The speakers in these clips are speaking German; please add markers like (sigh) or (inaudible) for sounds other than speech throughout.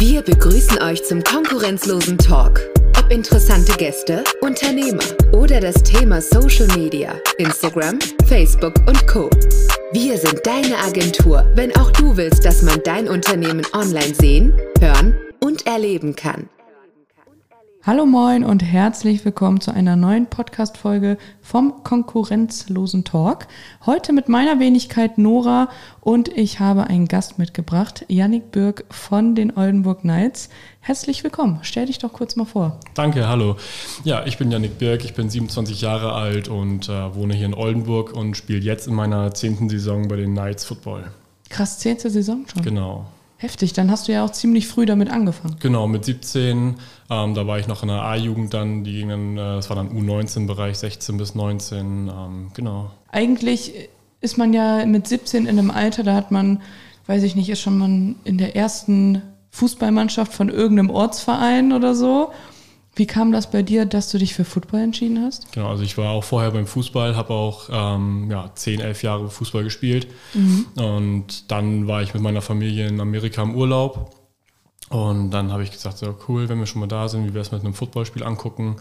Wir begrüßen euch zum konkurrenzlosen Talk. Ob interessante Gäste, Unternehmer oder das Thema Social Media, Instagram, Facebook und Co. Wir sind deine Agentur, wenn auch du willst, dass man dein Unternehmen online sehen, hören und erleben kann. Hallo moin und herzlich willkommen zu einer neuen Podcast-Folge vom konkurrenzlosen Talk. Heute mit meiner Wenigkeit Nora und ich habe einen Gast mitgebracht, Yannick Birk von den Oldenburg Knights. Herzlich willkommen. Stell dich doch kurz mal vor. Danke, hallo. Ja, ich bin Yannick Birk, ich bin 27 Jahre alt und äh, wohne hier in Oldenburg und spiele jetzt in meiner zehnten Saison bei den Knights Football. Krass, zehnte Saison schon. Genau. Heftig, dann hast du ja auch ziemlich früh damit angefangen. Genau, mit 17, ähm, da war ich noch in der A-Jugend dann, die gingen, äh, das war dann U19-Bereich, 16 bis 19, ähm, genau. Eigentlich ist man ja mit 17 in einem Alter, da hat man, weiß ich nicht, ist schon mal in der ersten Fußballmannschaft von irgendeinem Ortsverein oder so. Wie kam das bei dir, dass du dich für Football entschieden hast? Genau, also ich war auch vorher beim Fußball, habe auch ähm, ja, 10, 11 Jahre Fußball gespielt. Mhm. Und dann war ich mit meiner Familie in Amerika im Urlaub. Und dann habe ich gesagt, so cool, wenn wir schon mal da sind, wie wäre es mit einem Footballspiel angucken.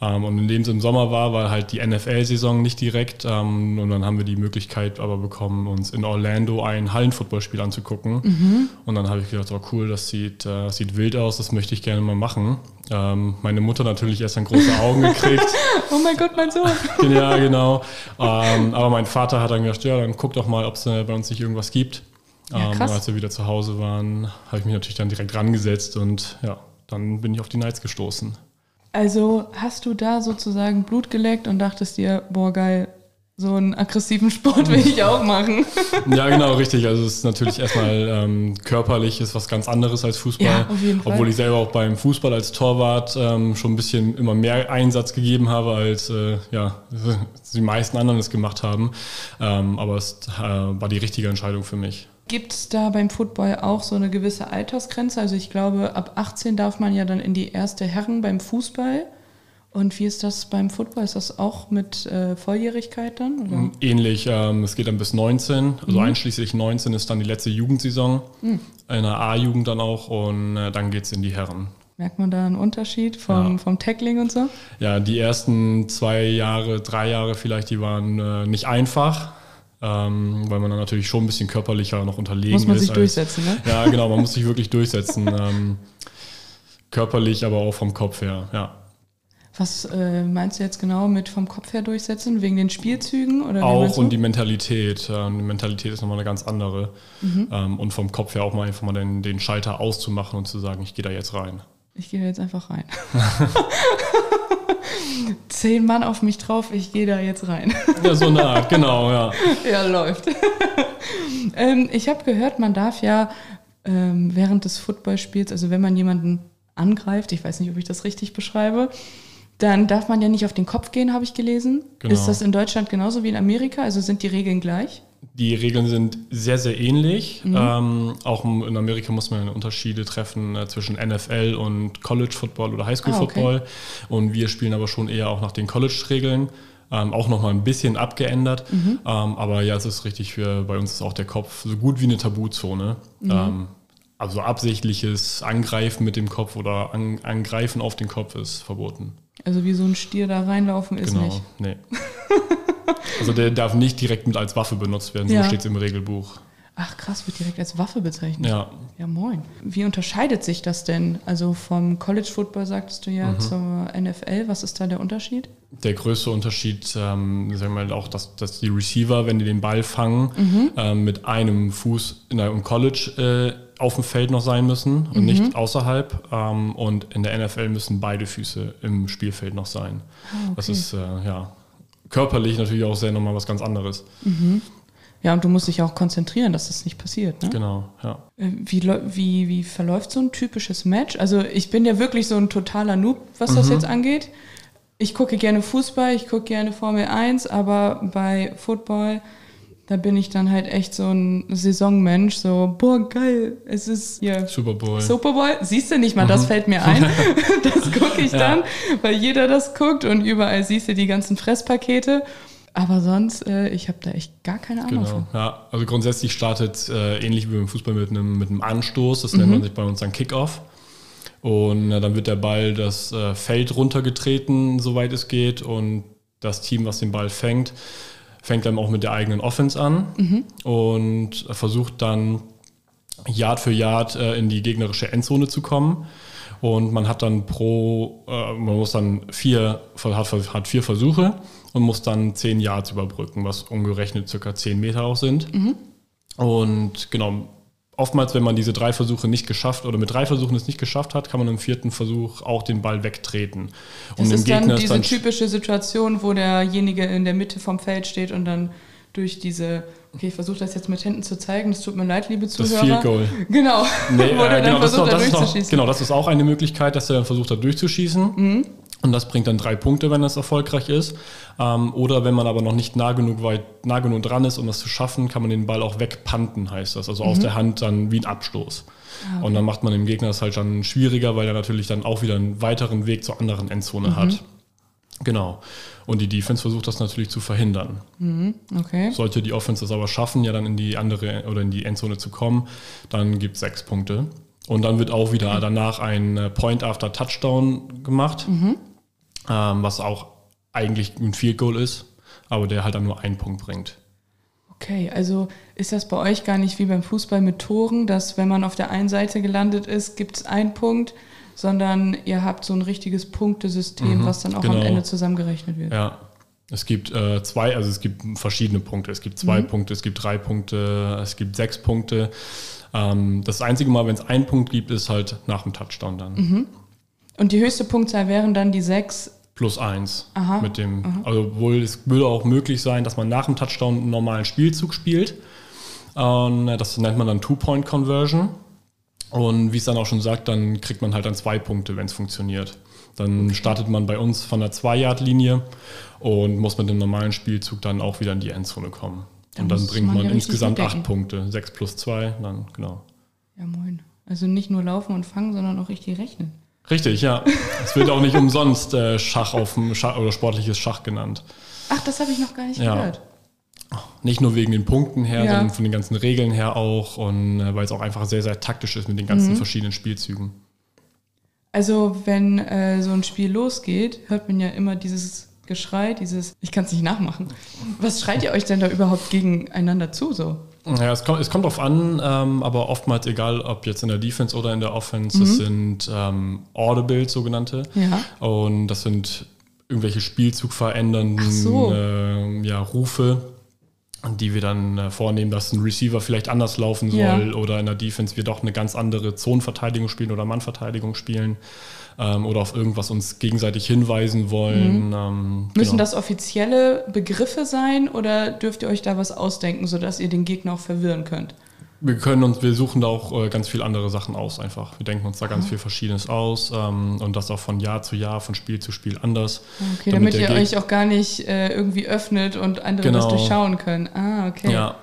Ähm, und indem es im Sommer war, war halt die NFL-Saison nicht direkt. Ähm, und dann haben wir die Möglichkeit aber bekommen, uns in Orlando ein Hallenfootballspiel anzugucken. Mhm. Und dann habe ich gedacht, oh cool, das sieht, äh, das sieht wild aus, das möchte ich gerne mal machen. Ähm, meine Mutter natürlich erst dann große Augen (laughs) gekriegt. oh mein Gott, mein Sohn. (laughs) ja, genau. Aber mein Vater hat dann gesagt, ja, dann guck doch mal, ob es äh, bei uns nicht irgendwas gibt. Ja, ähm, als wir wieder zu Hause waren, habe ich mich natürlich dann direkt rangesetzt und ja, dann bin ich auf die Knights gestoßen. Also hast du da sozusagen Blut geleckt und dachtest dir, boah geil, so einen aggressiven Sport will ich auch machen. (laughs) Ja, genau, richtig. Also es ist natürlich erstmal ähm, körperlich ist was ganz anderes als Fußball. Ja, auf jeden Fall. Obwohl ich selber auch beim Fußball als Torwart ähm, schon ein bisschen immer mehr Einsatz gegeben habe, als äh, ja, (laughs) die meisten anderen es gemacht haben. Ähm, aber es äh, war die richtige Entscheidung für mich. Gibt es da beim Football auch so eine gewisse Altersgrenze? Also ich glaube, ab 18 darf man ja dann in die erste Herren beim Fußball. Und wie ist das beim Football? Ist das auch mit äh, Volljährigkeit dann? Oder? Mm, ähnlich. Ähm, es geht dann bis 19. Also mhm. einschließlich 19 ist dann die letzte Jugendsaison. Mhm. In der A-Jugend dann auch. Und äh, dann geht es in die Herren. Merkt man da einen Unterschied vom, ja. vom Tackling und so? Ja, die ersten zwei Jahre, drei Jahre vielleicht, die waren äh, nicht einfach ähm, weil man dann natürlich schon ein bisschen körperlicher noch unterlegen ist. Muss man sich als, durchsetzen, ne? Ja, genau, man muss sich (laughs) wirklich durchsetzen. ähm, körperlich, aber auch vom Kopf her, ja. Was äh, meinst du jetzt genau mit vom Kopf her durchsetzen? Wegen den Spielzügen? Oder auch und die Mentalität. Äh, die Mentalität ist nochmal eine ganz andere. Mhm. Ähm, und vom Kopf her auch mal einfach mal den, den Schalter auszumachen und zu sagen, ich gehe da jetzt rein. Ich gehe da jetzt einfach rein. (laughs) (laughs) Zehn Mann auf mich drauf, ich gehe da jetzt rein. Ja, so eine Art, genau, ja. (laughs) Ja, läuft. ähm, ich habe gehört, man darf ja ähm, während des Footballspiels, also wenn man jemanden angreift, ich weiß nicht, ob ich das richtig beschreibe, dann darf man ja nicht auf den Kopf gehen, habe ich gelesen. Genau. Ist das in Deutschland genauso wie in Amerika? Also sind die Regeln gleich? Die Regeln sind sehr, sehr ähnlich. Mhm. Ähm, auch in Amerika muss man Unterschiede treffen äh, zwischen NFL und College Football oder Highschool Football. Ah, okay. Und wir spielen aber schon eher auch nach den College-Regeln. Ähm, auch nochmal ein bisschen abgeändert. Mhm. Ähm, aber ja, es ist richtig, für, bei uns ist auch der Kopf so gut wie eine Tabuzone. Mhm. Ähm, also absichtliches Angreifen mit dem Kopf oder an, Angreifen auf den Kopf ist verboten. Also wie so ein Stier da reinlaufen ist genau, nicht. Nee. (laughs) (laughs) Also der darf nicht direkt mit als Waffe benutzt werden, so ja. steht es im Regelbuch. Ach krass, wird direkt als Waffe bezeichnet. Ja. Ja, moin. Wie unterscheidet sich das denn? Also vom College Football sagtest du ja mhm. zur NFL, was ist da der Unterschied? Der größte Unterschied, ähm, sagen wir mal auch, dass, dass die Receiver, wenn die den Ball fangen, mhm. ähm, mit einem Fuß in einem College äh, auf dem Feld noch sein müssen und mhm. nicht außerhalb. Ähm, und in der NFL müssen beide Füße im Spielfeld noch sein. Ah, okay. Das ist äh, ja körperlich natürlich auch sehr nochmal was ganz anderes. Mhm. Ja, und du musst dich auch konzentrieren, dass das nicht passiert. Ne? Genau, ja. Äh, wie, wie, wie verläuft so ein typisches Match? Also ich bin ja wirklich so ein totaler Noob, was mhm. das jetzt angeht. Ich gucke gerne Fußball, ich gucke gerne Formel 1, aber bei Football da bin ich dann halt echt so ein Saisonmensch, so, boah, geil, es ist hier Super Bowl. Super Bowl, siehst du nicht mal, mhm. das fällt mir ein. (laughs) das gucke ich ja. dann, weil jeder das guckt und überall siehst du die ganzen Fresspakete. Aber sonst, äh, ich habe da echt gar keine Ahnung Genau. von. Ja, also grundsätzlich startet äh, ähnlich wie beim Fußball mit einem, mit einem Anstoß. Das nennt man sich bei uns dann Kickoff. Und äh, dann wird der Ball das äh, Feld runtergetreten, soweit es geht. Und das Team, was den Ball fängt, fängt dann auch mit der eigenen Offense an und versucht dann Yard für Yard äh, in die gegnerische Endzone zu kommen. Und man hat dann pro, äh, man muss dann vier, hat, hat vier Versuche und muss dann zehn Yards überbrücken, was umgerechnet circa zehn Meter auch sind. Und genau, oftmals, wenn man diese drei Versuche nicht geschafft oder mit drei Versuchen es nicht geschafft hat, kann man im vierten Versuch auch den Ball wegtreten. Das dem ist dann es diese typische Situation, wo derjenige in der Mitte vom Feld steht und dann durch diese, okay, ich versuche das jetzt mit Händen zu zeigen, es tut mir leid, liebe das Zuhörer. Field Goal. Genau, Nee, (laughs) äh, dann genau, das ist versucht, das noch, genau, das ist auch eine Möglichkeit, dass er dann versucht, da durchzuschießen. Mhm. Und das bringt dann drei Punkte, wenn das erfolgreich ist. Ähm, oder wenn man aber noch nicht nah genug, weit, nah genug dran ist, um das zu schaffen, kann man den Ball auch wegpanten, heißt das. Also aus Mhm. der Hand dann wie ein Abstoß. Ah, Und dann macht man dem Gegner das halt dann schwieriger, weil er natürlich dann auch wieder einen weiteren Weg zur anderen Endzone Mhm. hat. Genau. Und die Defense versucht das natürlich zu verhindern. Okay. Sollte die Offense es aber schaffen, ja dann in die andere oder in die Endzone zu kommen, dann gibt es sechs Punkte. Und dann wird auch wieder danach ein äh, Point after Touchdown gemacht, ähm, was auch eigentlich ein Field Goal ist, aber der halt dann nur einen Punkt bringt. Okay, also ist das bei euch gar nicht wie beim Fußball mit Toren, dass wenn man auf der einen Seite gelandet ist, gibt es einen Punkt, sondern ihr habt so ein richtiges Punktesystem, was dann auch am genau. Ende zusammengerechnet wird. Ja. Es gibt äh, zwei, also es gibt verschiedene Punkte. Es gibt zwei Punkte, es gibt drei Punkte, es gibt sechs Punkte. Ähm, das einzige Mal, wenn es einen Punkt gibt, ist halt nach dem Touchdown dann. Und die höchste Punktzahl wären dann die sechs. Plus eins. Aha, Mit dem, also wohl es würde auch möglich sein, dass man nach dem Touchdown einen normalen Spielzug spielt. Und äh, das nennt man dann Two-Point-Conversion. Und wie es dann auch schon sagt, dann kriegt man halt dann zwei Punkte, wenn es funktioniert. Dann startet man bei uns von der 2-Yard-Linie und muss mit dem normalen Spielzug dann auch wieder in die Endzone kommen. Da und dann bringt man man, ja insgesamt acht Punkte. Sechs plus zwei, dann genau. Ja, moin. Also nicht nur laufen und fangen, sondern auch richtig rechnen. Richtig, ja. es wird auch nicht umsonst äh, Schach auf dem Schach oder sportliches Schach genannt. Ach, das habe ich noch gar nicht Ja. gehört. Nicht nur wegen den Punkten her, Ja. sondern von den ganzen Regeln her auch und äh, weil es auch einfach sehr, sehr taktisch ist mit den Mhm. ganzen verschiedenen Spielzügen. Also wenn äh, so ein Spiel losgeht, hört man ja immer dieses Geschrei, dieses, ich kann es nicht nachmachen. Was schreit ihr euch denn da überhaupt gegeneinander zu so? Ja, es kommt, es kommt drauf an, ähm, aber oftmals, egal ob jetzt in der Defense oder in der Offense, das sind ähm, Audibles, sogenannte. Ja. Und das sind irgendwelche spielzugverändernden so. ähm, ja, Rufe, die wir dann äh, vornehmen, dass ein Receiver vielleicht anders laufen soll Ja. oder in der Defense wir doch eine ganz andere Zonenverteidigung spielen oder Mannverteidigung spielen ähm, oder auf irgendwas uns gegenseitig hinweisen wollen. Ähm, Mhm. Müssen genau. das offizielle Begriffe sein oder dürft ihr euch da was ausdenken, sodass ihr den Gegner auch verwirren könnt? Wir können uns, wir suchen da auch äh, ganz viele andere Sachen aus einfach. Wir denken uns da ganz viel Verschiedenes aus ähm, und das auch von Jahr zu Jahr, von Spiel zu Spiel anders. Okay, damit, der ihr euch auch gar nicht äh, irgendwie öffnet und andere Genau. das durchschauen können. Ah, okay. Ja,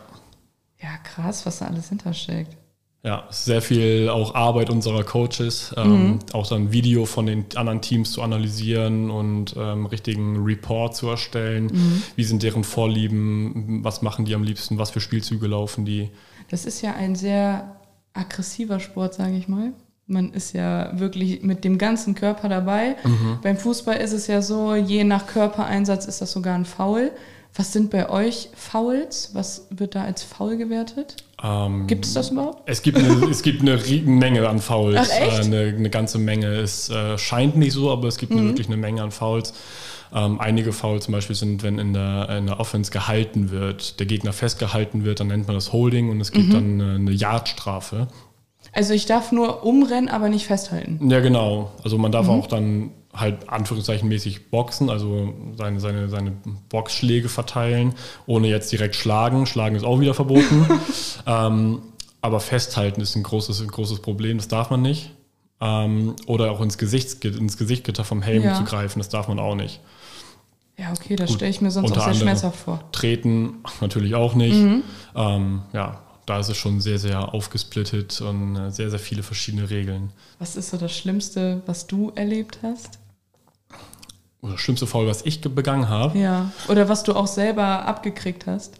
Ja, krass, was da alles hintersteckt. ja, sehr viel auch Arbeit unserer Coaches, ähm, auch dann Video von den anderen Teams zu analysieren und ähm, richtigen Report zu erstellen. Wie sind deren Vorlieben? Was machen die am liebsten? Was für Spielzüge laufen die? Das ist ja ein sehr aggressiver Sport, sage ich mal. Man ist ja wirklich mit dem ganzen Körper dabei. Beim Fußball ist es ja so, je nach Körpereinsatz ist das sogar ein Foul. Was sind bei euch Fouls? Was wird da als Foul gewertet? Ähm, Gibt es das überhaupt? Es gibt eine, es gibt eine Menge an Fouls. Ach, echt? Äh, Eine, eine ganze Menge. Es äh, scheint nicht so, aber es gibt Mhm. eine, wirklich eine Menge an Fouls. Ähm, einige Fouls zum Beispiel sind, wenn in der, in der Offense gehalten wird, der Gegner festgehalten wird, dann nennt man das Holding und es Mhm. gibt dann eine, eine Yardstrafe. Also ich darf nur umrennen, aber nicht festhalten. Ja, genau. Also man Mhm. darf auch dann halt anführungszeichenmäßig boxen, also seine, seine, seine Boxschläge verteilen, ohne jetzt direkt schlagen. Schlagen ist auch wieder verboten. (laughs) ähm, aber festhalten ist ein großes, ein großes Problem, das darf man nicht. Ähm, oder auch ins, Gesicht, ins Gesichtgitter vom Helm Ja. zu greifen, das darf man auch nicht. Ja, okay, das stelle ich mir sonst auch sehr schmerzhaft vor. Treten (laughs) natürlich auch nicht. Mhm. Ähm, ja, da ist es schon sehr, sehr aufgesplittet und äh, sehr, sehr viele verschiedene Regeln. Was ist so das Schlimmste, was du erlebt hast? oder schlimmste Foul, was ich begangen habe. Ja. Oder was du auch selber abgekriegt hast.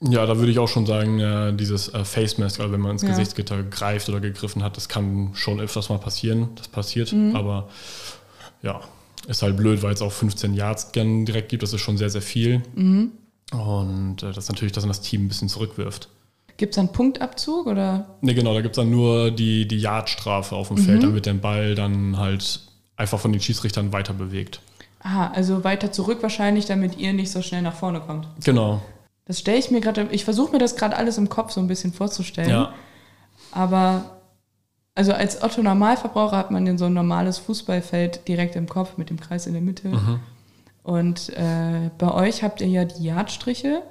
Ja, da würde ich auch schon sagen, äh, dieses äh, Face Mask, also wenn man ins Ja. Gesichtsgitter greift oder gegriffen hat, das kann schon öfters mal passieren. Das passiert, Mhm. aber ja, ist halt blöd, weil es auch 15 Yards gern direkt gibt. Das ist schon sehr, sehr viel. Mhm. Und äh, das ist natürlich, dass man das Team ein bisschen zurückwirft. Gibt es einen Punktabzug oder? Ne, genau, da gibt es dann nur die, die Yardstrafe auf dem Mhm. Feld. Dann wird der Ball dann halt einfach von den Schiedsrichtern weiter bewegt. Ah, also weiter zurück wahrscheinlich, damit ihr nicht so schnell nach vorne kommt. Genau. Das stelle ich mir gerade, ich versuche mir das gerade alles im Kopf so ein bisschen vorzustellen. Ja, Aber also als Otto Normalverbraucher hat man ja so ein normales Fußballfeld direkt im Kopf mit dem Kreis in der Mitte. Mhm. Und äh, bei euch habt ihr ja die Yardstriche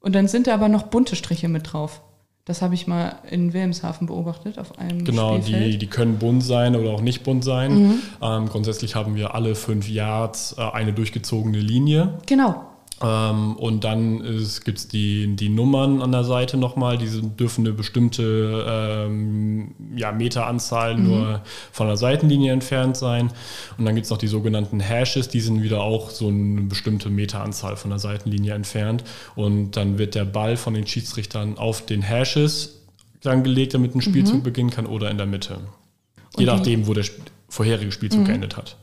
und dann sind da aber noch bunte Striche mit drauf. Das habe ich mal in Wilhelmshaven beobachtet auf einem genau. Spielfeld. Mhm. Die, die können bunt sein oder auch nicht bunt sein. Ähm, grundsätzlich haben wir alle fünf Yards äh, eine durchgezogene Linie. Genau. Ähm, und dann gibt es die, die Nummern an der Seite nochmal, die sind- dürfen eine bestimmte ähm, ja, Meteranzahl nur von der Seitenlinie entfernt sein. Und dann gibt es noch die sogenannten Hashes, die sind wieder auch so eine bestimmte Meteranzahl von der Seitenlinie entfernt. Und dann wird der Ball von den Schiedsrichtern auf den Hashes dann gelegt, damit ein Spielzug beginnen kann oder in der Mitte. Je die- nachdem, wo der Sp- vorherige Spielzug geendet hat.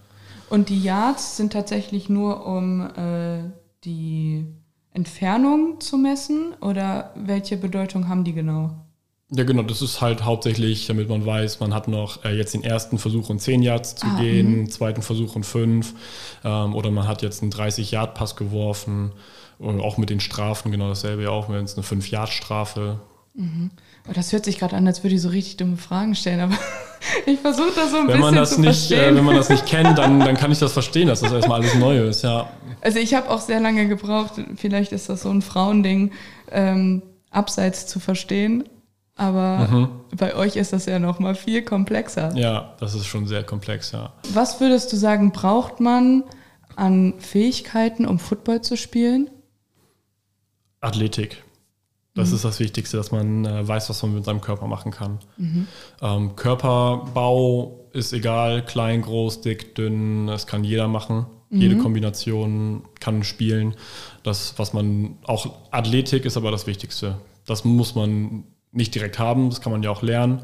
Und die Yards sind tatsächlich nur, um äh, die Entfernung zu messen oder welche Bedeutung haben die genau? Ja, genau, das ist halt hauptsächlich, damit man weiß, man hat noch äh, jetzt den ersten Versuch in 10 Yards zu Ah, gehen, einen zweiten Versuch in 5 ähm, oder man hat jetzt einen 30-Yard-Pass geworfen. Und auch mit den Strafen genau dasselbe ja auch, wenn es eine 5-Yard-Strafe. Oh, das hört sich gerade an, als würde ich so richtig dumme Fragen stellen, aber (laughs) ich versuche das so ein Wenn bisschen man das zu nicht, äh, verstehen. wenn man das nicht kennt, dann, (laughs) dann kann ich das verstehen, dass das erstmal alles neu ist, ja. also ich habe auch sehr lange gebraucht, vielleicht ist das so ein Frauending, ähm, abseits zu verstehen, aber bei euch ist das ja noch mal viel komplexer. Ja, das ist schon sehr komplex, ja. Was würdest du sagen, braucht man an Fähigkeiten, um Football zu spielen? Athletik. Das ist das Wichtigste, dass man äh, weiß, was man mit seinem Körper machen kann. Ähm, Körperbau ist egal, klein, groß, dick, dünn, das kann jeder machen. Jede Kombination kann spielen. Das, was man, auch Athletik ist aber das Wichtigste. Das muss man nicht direkt haben, das kann man ja auch lernen.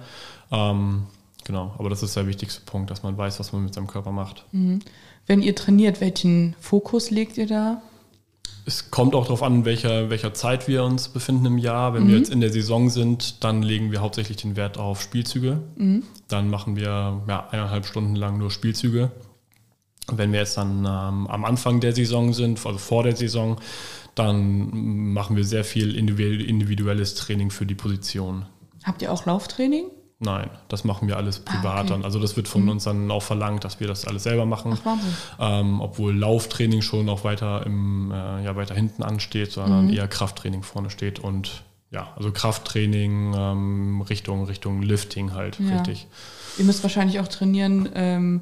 Ähm, genau, aber das ist der wichtigste Punkt, dass man weiß, was man mit seinem Körper macht. Wenn ihr trainiert, welchen Fokus legt ihr da? Es kommt auch darauf an, welcher, welcher Zeit wir uns befinden im Jahr. Wenn wir jetzt in der Saison sind, dann legen wir hauptsächlich den Wert auf Spielzüge. Dann machen wir ja, eineinhalb Stunden lang nur Spielzüge. Wenn wir jetzt dann ähm, am Anfang der Saison sind, also vor der Saison, dann machen wir sehr viel individu- individuelles Training für die Position. Habt ihr auch Lauftraining? Nein, das machen wir alles privat Ah, okay. dann. Also das wird von uns dann auch verlangt, dass wir das alles selber machen. Ach. Ähm, obwohl Lauftraining schon auch weiter im, äh, ja, weiter hinten ansteht, sondern Mhm. eher Krafttraining vorne steht und ja, also Krafttraining ähm, Richtung, Richtung Lifting halt, Ja. richtig. Ihr müsst wahrscheinlich auch trainieren, ähm,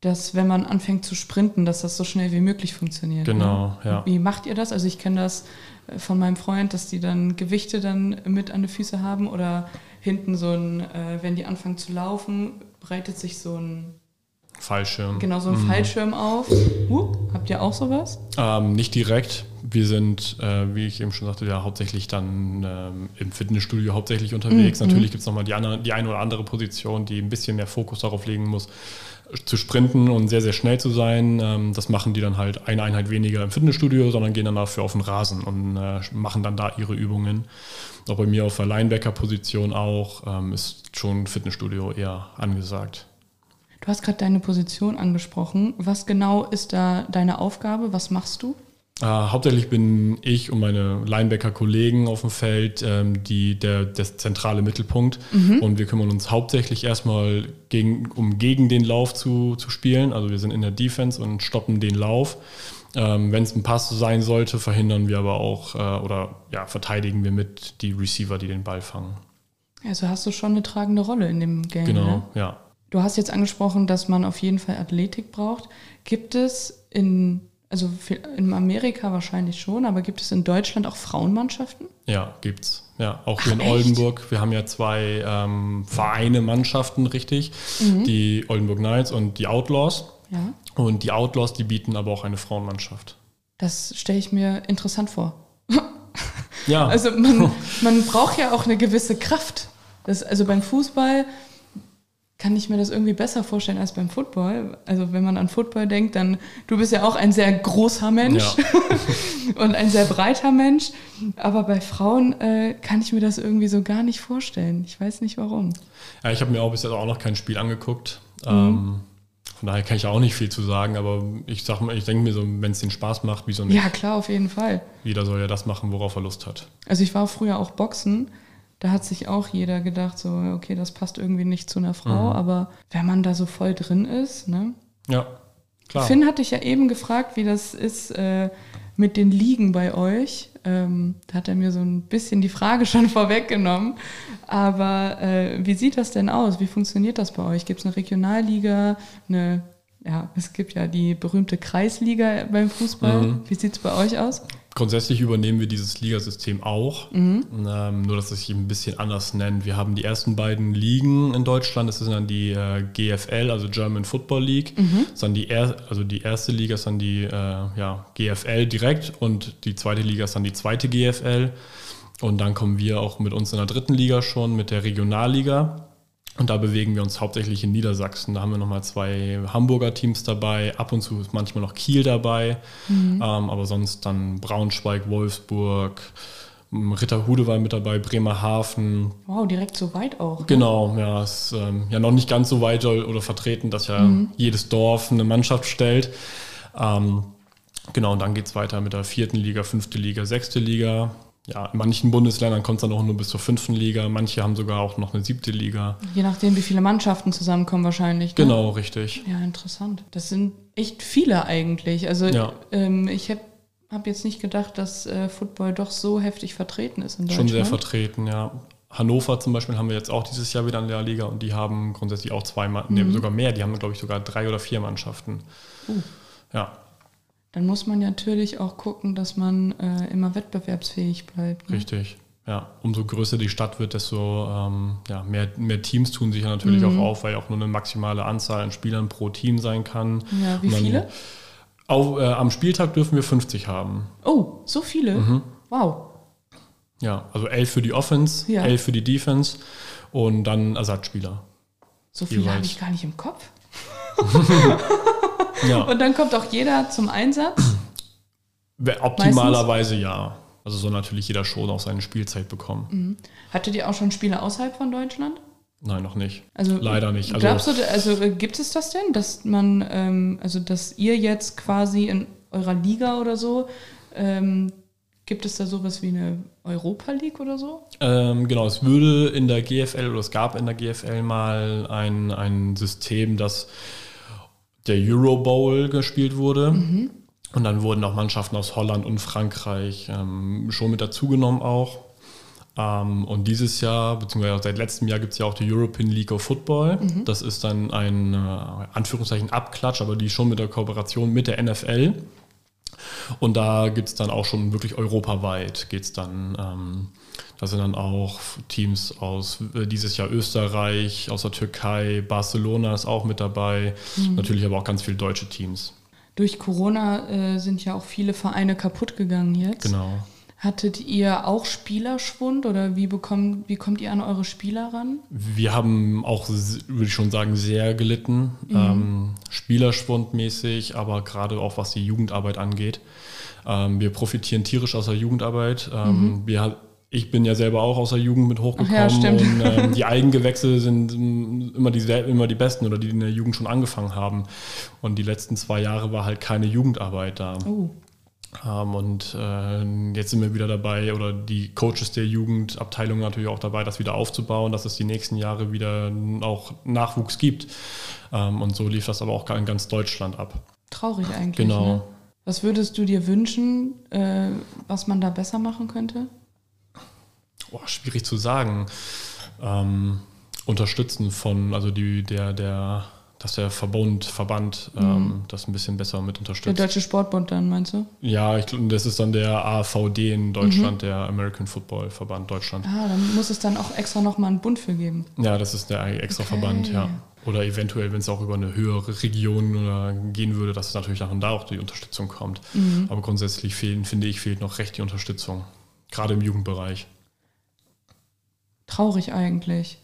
dass wenn man anfängt zu sprinten, dass das so schnell wie möglich funktioniert. Genau, ne? ja. Wie macht ihr das? Also ich kenne das äh, von meinem Freund, dass die dann Gewichte dann mit an die Füße haben oder hinten so ein, äh, wenn die anfangen zu laufen, breitet sich so ein, Fallschirm. genau so ein Fallschirm auf. Uh, habt ihr auch sowas? Ähm, nicht direkt. Wir sind, äh, wie ich eben schon sagte, ja hauptsächlich dann ähm, im Fitnessstudio hauptsächlich unterwegs. Natürlich gibt es nochmal die, andere, die eine oder andere Position, die ein bisschen mehr Fokus darauf legen muss, zu sprinten und sehr, sehr schnell zu sein. Ähm, das machen die dann halt eine Einheit weniger im Fitnessstudio, sondern gehen dann dafür auf den Rasen und äh, machen dann da ihre Übungen. Auch bei mir auf der Linebacker-Position auch ähm, ist schon Fitnessstudio eher angesagt. Du hast gerade deine Position angesprochen. Was genau ist da deine Aufgabe? Was machst du? Äh, hauptsächlich bin ich und meine Linebacker-Kollegen auf dem Feld ähm, die, der, der zentrale Mittelpunkt. Und wir kümmern uns hauptsächlich erstmal, gegen, um gegen den Lauf zu, zu spielen. Also wir sind in der Defense und stoppen den Lauf. Ähm, Wenn es ein Pass sein sollte, verhindern wir aber auch äh, oder ja, verteidigen wir mit die Receiver, die den Ball fangen. Also hast du schon eine tragende Rolle in dem Game. Genau, Ne? ja. Du hast jetzt angesprochen, dass man auf jeden Fall Athletik braucht. Gibt es in, also in Amerika wahrscheinlich schon, aber gibt es in Deutschland auch Frauenmannschaften? Ja, gibt's. Ja, auch hier Ach, in echt? Oldenburg. Wir haben ja zwei ähm, Vereine, Mannschaften, richtig. Mhm. Die Oldenburg Knights und die Outlaws. Ja. Und die Outlaws, die bieten aber auch eine Frauenmannschaft. Das stelle ich mir interessant vor. Ja, (laughs) Also man, (laughs) man braucht ja auch eine gewisse Kraft. Das, also beim Fußball kann ich mir das irgendwie besser vorstellen als beim Football. Also wenn man an Football denkt, dann du bist ja auch ein sehr großer Mensch ja. (laughs) und ein sehr breiter Mensch. Aber bei Frauen äh, kann ich mir das irgendwie so gar nicht vorstellen. Ich weiß nicht warum. ja ich habe mir auch bis jetzt auch noch kein Spiel angeguckt. Ähm, von daher kann ich auch nicht viel zu sagen, aber ich sag mal, ich denke mir so, wenn es den Spaß macht, wieso nicht? Ja, klar, auf jeden Fall. Jeder soll ja das machen, worauf er Lust hat. Also ich war früher auch Boxen. Da hat sich auch jeder gedacht, so, okay, das passt irgendwie nicht zu einer Frau. Aber wenn man da so voll drin ist, ne? Ja, klar. Finn hatte ich ja eben gefragt, wie das ist äh, mit den Ligen bei euch. Ähm, da hat er mir so ein bisschen die Frage (laughs) schon vorweggenommen. Aber äh, wie sieht das denn aus? Wie funktioniert das bei euch? Gibt es eine Regionalliga, eine, ja, es gibt ja die berühmte Kreisliga beim Fußball. Mhm. Wie sieht es bei euch aus? Grundsätzlich übernehmen wir dieses Ligasystem auch, Mhm. ähm, nur dass es sich ein bisschen anders nennt. Wir haben die ersten beiden Ligen in Deutschland, das ist dann die äh, GFL, also German Football League. Mhm. Das ist dann die er also die erste Liga ist dann die äh, ja, GFL direkt und die zweite Liga ist dann die zweite GFL. Und dann kommen wir auch mit uns in der dritten Liga schon, mit der Regionalliga. Und da bewegen wir uns hauptsächlich in Niedersachsen. Da haben wir nochmal zwei Hamburger Teams dabei. Ab und zu ist manchmal noch Kiel dabei. Ähm, aber sonst dann Braunschweig, Wolfsburg, m, Ritterhude war mit dabei, Bremerhaven. Wow, direkt so weit auch. ne? Genau, ja, ist ähm, ja noch nicht ganz so weit oder vertreten, dass ja jedes Dorf eine Mannschaft stellt. Ähm, genau, und dann geht es weiter mit der vierten Liga, fünfte Liga, sechste Liga. Ja, in manchen Bundesländern kommt es dann auch nur bis zur fünften Liga. Manche haben sogar auch noch eine siebte Liga. Je nachdem, wie viele Mannschaften zusammenkommen wahrscheinlich. Ne? Genau, richtig. Ja, interessant. Das sind echt viele eigentlich. Also Ja. ähm, ich habe hab jetzt nicht gedacht, dass äh, Football doch so heftig vertreten ist in Schon Deutschland. sehr vertreten, ja. Hannover zum Beispiel haben wir jetzt auch dieses Jahr wieder in der Liga und die haben grundsätzlich auch zwei, Ma- nee, sogar mehr. Die haben, glaube ich, sogar drei oder vier Mannschaften. Ja, Dann muss man natürlich auch gucken, dass man äh, immer wettbewerbsfähig bleibt. Ne? richtig. Ja, umso größer die Stadt wird, desto ähm, ja, mehr, mehr Teams tun sich ja natürlich auch auf, weil ja auch nur eine maximale Anzahl an Spielern pro Team sein kann. Ja, wie dann- viele? Auf, äh, am Spieltag dürfen wir 50 haben. Oh, so viele? Mhm. Wow. Ja, also elf für die Offense, Ja. elf für die Defense und dann Ersatzspieler. So viele habe ich gar nicht im Kopf. (laughs) Ja. Und dann kommt auch jeder zum Einsatz. Optimalerweise ja. Also soll natürlich jeder schon auch seine Spielzeit bekommen. Hattet ihr auch schon Spiele außerhalb von Deutschland? Nein, noch nicht. Also Leider nicht. Also, glaubst du, also äh, gibt es das denn, dass man, ähm, also dass ihr jetzt quasi in eurer Liga oder so, ähm, gibt es da sowas wie eine Europa League oder so? ähm, genau, es würde in der GFL oder es gab in der GFL mal ein, ein System, dass der Euro Bowl gespielt wurde. Und dann wurden auch Mannschaften aus Holland und Frankreich ähm, schon mit dazugenommen auch. Ähm, und dieses Jahr, beziehungsweise seit letztem Jahr, gibt es ja auch die European League of Football. Das ist dann ein äh, Anführungszeichen Abklatsch, aber die schon mit der Kooperation mit der NFL. Und da gibt es dann auch schon wirklich europaweit geht es dann. Ähm, da sind dann auch Teams aus äh, dieses Jahr Österreich, aus der Türkei, Barcelona ist auch mit dabei. Natürlich aber auch ganz viele deutsche Teams. Durch Corona äh, sind ja auch viele Vereine kaputt gegangen jetzt. Genau. Hattet ihr auch Spielerschwund oder wie, bekommt, wie kommt ihr an eure Spieler ran? Wir haben auch, würde ich schon sagen, sehr gelitten. Ähm, Spielerschwundmäßig, aber gerade auch was die Jugendarbeit angeht. Ähm, wir profitieren tierisch aus der Jugendarbeit. Ähm, wir, ha- ich bin ja selber auch aus der Jugend mit hochgekommen ja, und ähm, die Eigengewächse sind ähm, immer die, immer die besten oder die in der Jugend schon angefangen haben. Und die letzten zwei Jahre war halt keine Jugendarbeit da. Oh, Ähm, und äh, jetzt sind wir wieder dabei, oder die Coaches der Jugendabteilung natürlich auch dabei, das wieder aufzubauen, dass es die nächsten Jahre wieder auch Nachwuchs gibt. Ähm, und so lief das aber auch in ganz Deutschland ab. traurig eigentlich. Genau. Ne? Was würdest du dir wünschen, äh, was man da besser machen könnte? Boah, schwierig zu sagen. Ähm, unterstützen von, also die, der, der, dass der Verbund, Verband ähm, das ein bisschen besser mit Der unterstützt. Deutsche Sportbund dann, meinst du? Ja, ich glaube, das ist dann der AVD in Deutschland, der American Football Verband Deutschland. Ah, dann muss es dann auch extra nochmal einen Bund für geben. Ja, das ist der extra Okay. Verband, ja. Oder eventuell, wenn es auch über eine höhere Region oder gehen würde, dass natürlich nach und da auch die Unterstützung kommt. Mhm. Aber grundsätzlich fehlen, finde ich, fehlt noch recht die Unterstützung. Gerade im Jugendbereich. Traurig eigentlich.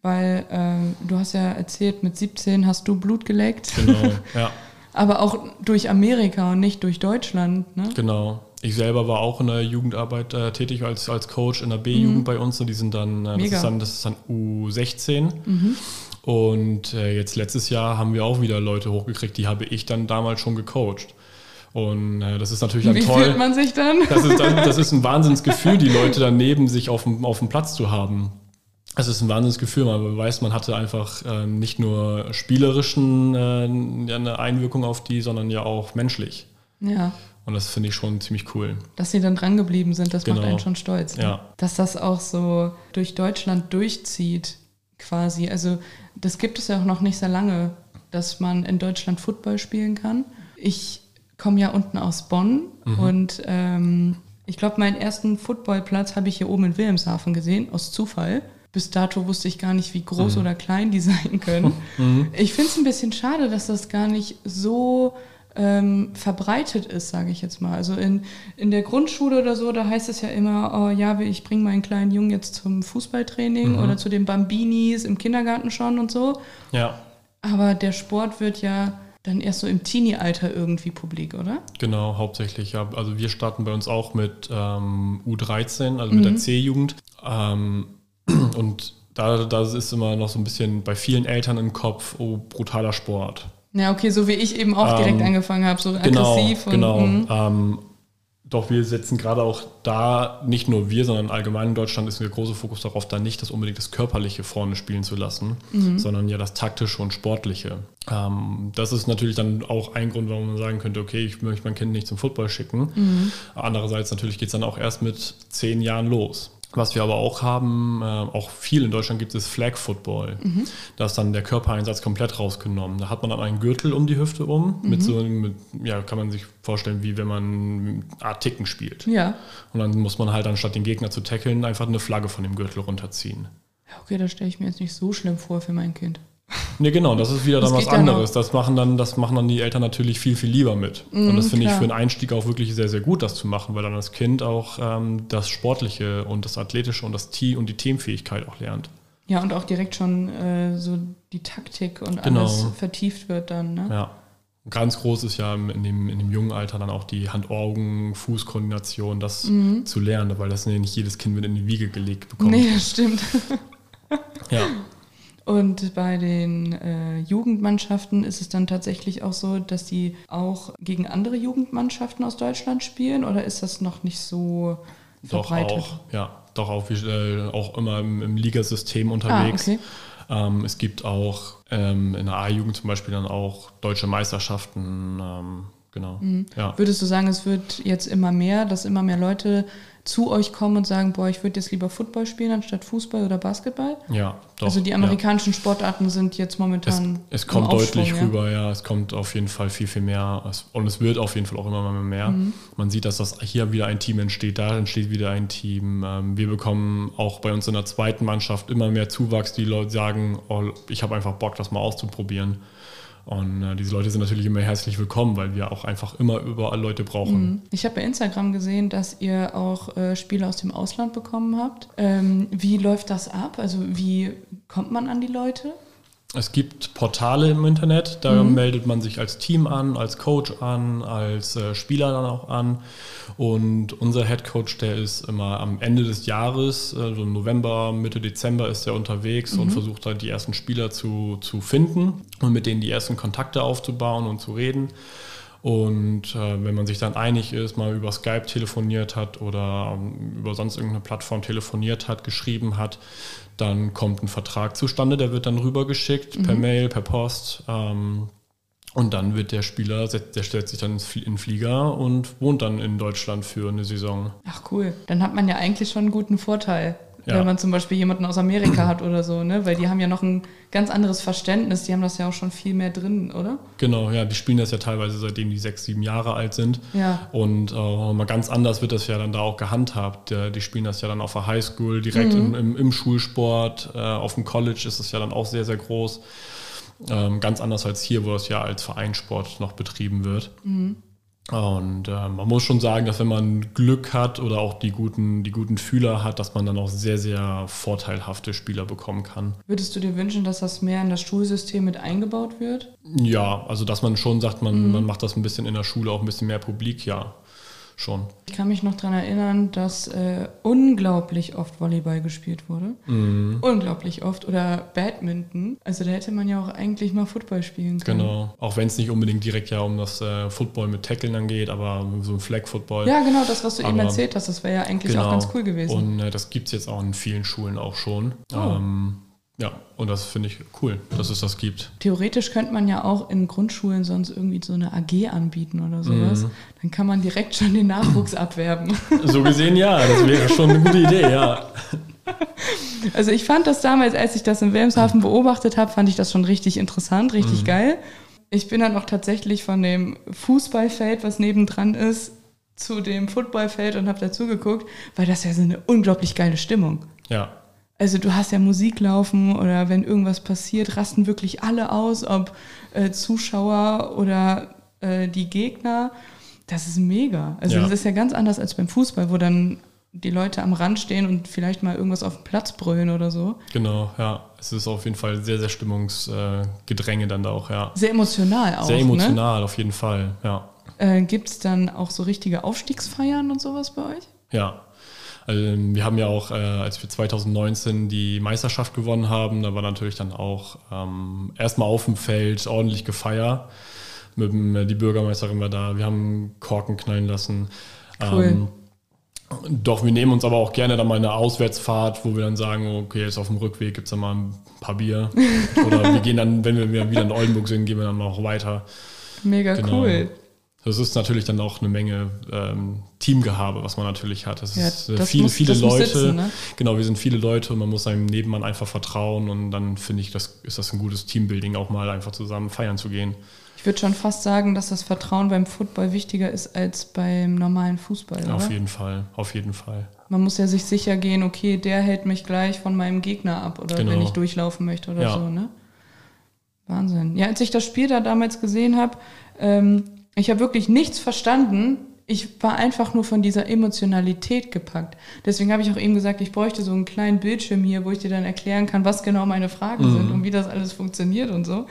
Weil ähm, du hast ja erzählt, mit 17 hast du Blut geleckt. Genau, (laughs) ja. Aber auch durch Amerika und nicht durch Deutschland. Ne? Genau. Ich selber war auch in der Jugendarbeit äh, tätig als, als Coach in der B-Jugend mhm. bei uns. Und die sind dann, äh, das, ist dann, das ist dann U16. Mhm. Und äh, jetzt letztes Jahr haben wir auch wieder Leute hochgekriegt, die habe ich dann damals schon gecoacht. Und äh, das ist natürlich dann Wie toll. Wie fühlt man sich dann? (laughs) Das ist, dann, das ist ein Wahnsinnsgefühl, die Leute dann neben sich auf dem, auf dem Platz zu haben. Es ist ein Wahnsinnsgefühl, man weiß, man hatte einfach äh, nicht nur spielerischen äh, eine Einwirkung auf die, sondern ja auch menschlich. Ja. Und das finde ich schon ziemlich cool. Dass sie dann drangeblieben sind, das genau. macht einen schon stolz. Ne? Ja. Dass das auch so durch Deutschland durchzieht, quasi. Also das gibt es ja auch noch nicht sehr lange, dass man in Deutschland Football spielen kann. Ich komme ja unten aus Bonn mhm. und ähm, ich glaube, meinen ersten Footballplatz habe ich hier oben in Wilhelmshaven gesehen, aus Zufall. Bis dato wusste ich gar nicht, wie groß mhm. oder klein die (laughs) sein können. (laughs) Mhm. Ich finde es ein bisschen schade, dass das gar nicht so ähm, verbreitet ist, sage ich jetzt mal. Also in, in der Grundschule oder so, da heißt es ja immer, oh ja, ich bringe meinen kleinen Jungen jetzt zum Fußballtraining mhm. oder zu den Bambinis im Kindergarten schon und so. Ja. Aber der Sport wird ja dann erst so im Teenie-Alter irgendwie publik, oder? Genau, hauptsächlich. Ja. Also wir starten bei uns auch mit ähm, U13, also mit der mhm. C-Jugend. Ähm, (clears throat) und da, da ist immer noch so ein bisschen bei vielen Eltern im Kopf, oh, brutaler Sport. Ja, okay, so wie ich eben auch direkt ähm, angefangen habe, so genau, aggressiv. Genau, und, genau. Doch wir setzen gerade auch da, nicht nur wir, sondern allgemein in Deutschland ist der große Fokus darauf, da nicht das unbedingt das Körperliche vorne spielen zu lassen, mhm. sondern ja das Taktische und Sportliche. Ähm, das ist natürlich dann auch ein Grund, warum man sagen könnte, okay, ich möchte mein Kind nicht zum Football schicken. Mhm. Andererseits natürlich geht es dann auch erst mit zehn Jahren los. Was wir aber auch haben, äh, auch viel in Deutschland gibt es Flag Football. Mhm. Da ist dann der Körpereinsatz komplett rausgenommen. Da hat man dann einen Gürtel um die Hüfte um, mhm. mit so mit, ja, kann man sich vorstellen, wie wenn man Art Ticken spielt. Ja. Und dann muss man halt anstatt den Gegner zu tackeln, einfach eine Flagge von dem Gürtel runterziehen. Ja, okay, das stelle ich mir jetzt nicht so schlimm vor für mein Kind. Nee, genau, das ist wieder dann was anderes. Das machen dann, das machen dann die Eltern natürlich viel, viel lieber mit. Mm, und das finde ich für einen Einstieg auch wirklich sehr, sehr gut, das zu machen, weil dann das Kind auch ähm, das Sportliche und das Athletische und das Team und die Teamfähigkeit auch lernt. Ja, und auch direkt schon äh, so die Taktik und genau. alles vertieft wird dann. Ne? Ja. Ganz groß ist ja in dem, in dem jungen Alter dann auch die Hand-Augen-Fußkoordination, das mhm. zu lernen, weil das nicht jedes Kind mit in die Wiege gelegt bekommt. Nee, das stimmt. ja. (laughs) Und bei den äh, Jugendmannschaften ist es dann tatsächlich auch so, dass die auch gegen andere Jugendmannschaften aus Deutschland spielen oder ist das noch nicht so verbreitet? Doch auch, ja, doch auch, äh, auch immer im, im Ligasystem unterwegs. Ah, okay. ähm, es gibt auch ähm, in der A-Jugend zum Beispiel dann auch deutsche Meisterschaften. Ähm, genau. Mhm. Ja. Würdest du sagen, es wird jetzt immer mehr, dass immer mehr Leute zu euch kommen und sagen, boah, ich würde jetzt lieber Football spielen anstatt Fußball oder Basketball? Ja, doch. Also die amerikanischen ja. Sportarten sind jetzt momentan. Es, es kommt deutlich ja? rüber, ja. Es kommt auf jeden Fall viel, viel mehr. Und es wird auf jeden Fall auch immer mehr. Mhm. Man sieht, dass das hier wieder ein Team entsteht, da entsteht wieder ein Team. Ähm, wir bekommen auch bei uns in der zweiten Mannschaft immer mehr Zuwachs, die Leute sagen, oh, ich habe einfach Bock, das mal auszuprobieren. Und äh, diese Leute sind natürlich immer herzlich willkommen, weil wir auch einfach immer überall Leute brauchen. Mhm. Ich habe bei Instagram gesehen, dass ihr auch äh, Spiele aus dem Ausland bekommen habt. Ähm, wie läuft das ab? Also wie kommt man an die Leute? Es gibt Portale im Internet, da mhm. meldet man sich als Team an, als Coach an, als äh, Spieler dann auch an. Und unser Head Coach, der ist immer am Ende des Jahres, also im November, Mitte Dezember ist er unterwegs mhm. und versucht halt die ersten Spieler zu, zu finden und mit denen die ersten Kontakte aufzubauen und zu reden. Und äh, wenn man sich dann einig ist, mal über Skype telefoniert hat oder ähm, über sonst irgendeine Plattform telefoniert hat, geschrieben hat, dann kommt ein Vertrag zustande, der wird dann rübergeschickt, mhm. per Mail, per Post. Ähm, und dann wird der Spieler, der stellt sich dann in den Flieger und wohnt dann in Deutschland für eine Saison. Ach cool, dann hat man ja eigentlich schon einen guten Vorteil ja. wenn man zum Beispiel jemanden aus Amerika (clears throat) hat oder so, ne? Weil die haben ja noch ein ganz anderes Verständnis, die haben das ja auch schon viel mehr drin, oder? Genau, ja, die spielen das ja teilweise seitdem die sechs, sieben Jahre alt sind. Ja. Und äh, mal ganz anders wird das ja dann da auch gehandhabt. Die spielen das ja dann auf der Highschool, direkt mhm. im, im, im, Schulsport, äh, auf dem College ist es ja dann auch sehr, sehr groß. Ähm, ganz anders als hier, wo es ja als Vereinssport noch betrieben wird. Mhm. Und äh, man muss schon sagen, dass wenn man Glück hat oder auch die guten, die guten Fühler hat, dass man dann auch sehr, sehr vorteilhafte Spieler bekommen kann. Würdest du dir wünschen, dass das mehr in das Schulsystem mit eingebaut wird? Ja, also dass man schon sagt, man, mhm. man macht das ein bisschen in der Schule, auch ein bisschen mehr publik, ja schon. Ich kann mich noch daran erinnern, dass äh, unglaublich oft Volleyball gespielt wurde. Mhm. Unglaublich oft. Oder Badminton. Also da hätte man ja auch eigentlich mal Football spielen können. Genau. Auch wenn es nicht unbedingt direkt ja um das äh, Football mit Tackeln angeht, aber so ein Flag-Football. Ja, genau, das, was du aber, eben erzählt hast, das wäre ja eigentlich genau. auch ganz cool gewesen. Und äh, das gibt es jetzt auch in vielen Schulen auch schon. Oh. Ähm, ja, und das finde ich cool, dass es das gibt. Theoretisch könnte man ja auch in Grundschulen sonst irgendwie so eine AG anbieten oder sowas. Mhm. Dann kann man direkt schon den Nachwuchs (clears throat) abwerben. So gesehen ja, das wäre schon eine gute Idee, ja. (laughs) Also ich fand das damals, als ich das in Wilhelmshaven beobachtet habe, fand ich das schon richtig interessant, richtig mhm. geil. Ich bin dann auch tatsächlich von dem Fußballfeld, was nebendran ist, zu dem Footballfeld und habe dazu geguckt, weil das ja so eine unglaublich geile Stimmung. Ja also du hast ja Musik laufen oder wenn irgendwas passiert, rasten wirklich alle aus, ob äh, Zuschauer oder äh, die Gegner. Das ist mega. Also ja. das ist ja ganz anders als beim Fußball, wo dann die Leute am Rand stehen und vielleicht mal irgendwas auf dem Platz brüllen oder so. Genau, ja. Es ist auf jeden Fall sehr, sehr Stimmungsgedränge dann da auch, ja. Sehr emotional auch. Sehr ne? emotional, ne? auf jeden Fall, ja. Äh, Gibt es dann auch so richtige Aufstiegsfeiern und sowas bei euch? Ja, also wir haben ja auch, äh, als wir 2019 die Meisterschaft gewonnen haben, da war natürlich dann auch ähm, erstmal auf dem Feld ordentlich gefeiert. Mit dem, äh, die Bürgermeisterin war da, wir haben Korken knallen lassen. Cool. Ähm, doch, wir nehmen uns aber auch gerne dann mal eine Auswärtsfahrt, wo wir dann sagen, okay, jetzt auf dem Rückweg gibt es dann mal ein paar Bier. (laughs) Oder wir gehen dann, wenn wir wieder in Oldenburg sind, gehen wir dann noch weiter. Mega genau. cool. Das ist natürlich dann auch eine Menge ähm, Teamgehabe, was man natürlich hat. Das, ja, ist äh, viele, muss, viele Leute. Sitzen, ne? Genau, wir sind viele Leute und man muss seinem Nebenmann einfach vertrauen und dann finde ich, das ist das ein gutes Teambuilding, auch mal einfach zusammen feiern zu gehen. Ich würde schon fast sagen, dass das Vertrauen beim Football wichtiger ist als beim normalen Fußball. Oder? Auf jeden Fall, auf jeden Fall. Man muss ja sich sicher gehen, okay, der hält mich gleich von meinem Gegner ab oder genau. wenn ich durchlaufen möchte oder ja. so, ne? Wahnsinn. Ja, als ich das Spiel da damals gesehen habe, ähm, ich habe wirklich nichts verstanden. Ich war einfach nur von dieser Emotionalität gepackt. Deswegen habe ich auch eben gesagt, ich bräuchte so einen kleinen Bildschirm hier, wo ich dir dann erklären kann, was genau meine Fragen mhm. sind und wie das alles funktioniert und so.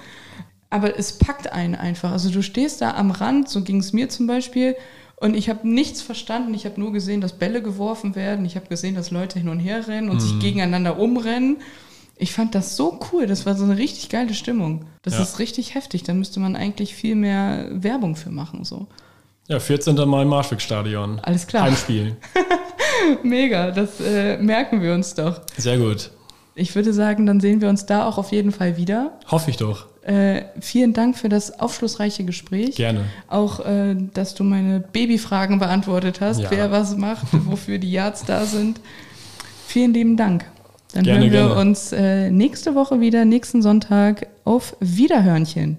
Aber es packt einen einfach. Also du stehst da am Rand, so ging es mir zum Beispiel, und ich habe nichts verstanden. Ich habe nur gesehen, dass Bälle geworfen werden. Ich habe gesehen, dass Leute hin und her rennen und mhm. sich gegeneinander umrennen. Ich fand das so cool. Das war so eine richtig geile Stimmung. Das ja. ist richtig heftig. Da müsste man eigentlich viel mehr Werbung für machen. So. Ja, 14. Mal im Marschweg-Stadion. Alles klar. Heimspiel. (laughs) Mega, das äh, merken wir uns doch. Sehr gut. Ich würde sagen, dann sehen wir uns da auch auf jeden Fall wieder. Hoffe ich doch. Äh, vielen Dank für das aufschlussreiche Gespräch. Gerne. Auch, äh, dass du meine Babyfragen beantwortet hast, ja. wer was macht, wofür die Yards da sind. Vielen lieben Dank. Dann gerne, hören wir gerne. uns äh, nächste Woche wieder, nächsten Sonntag auf Wiederhörnchen.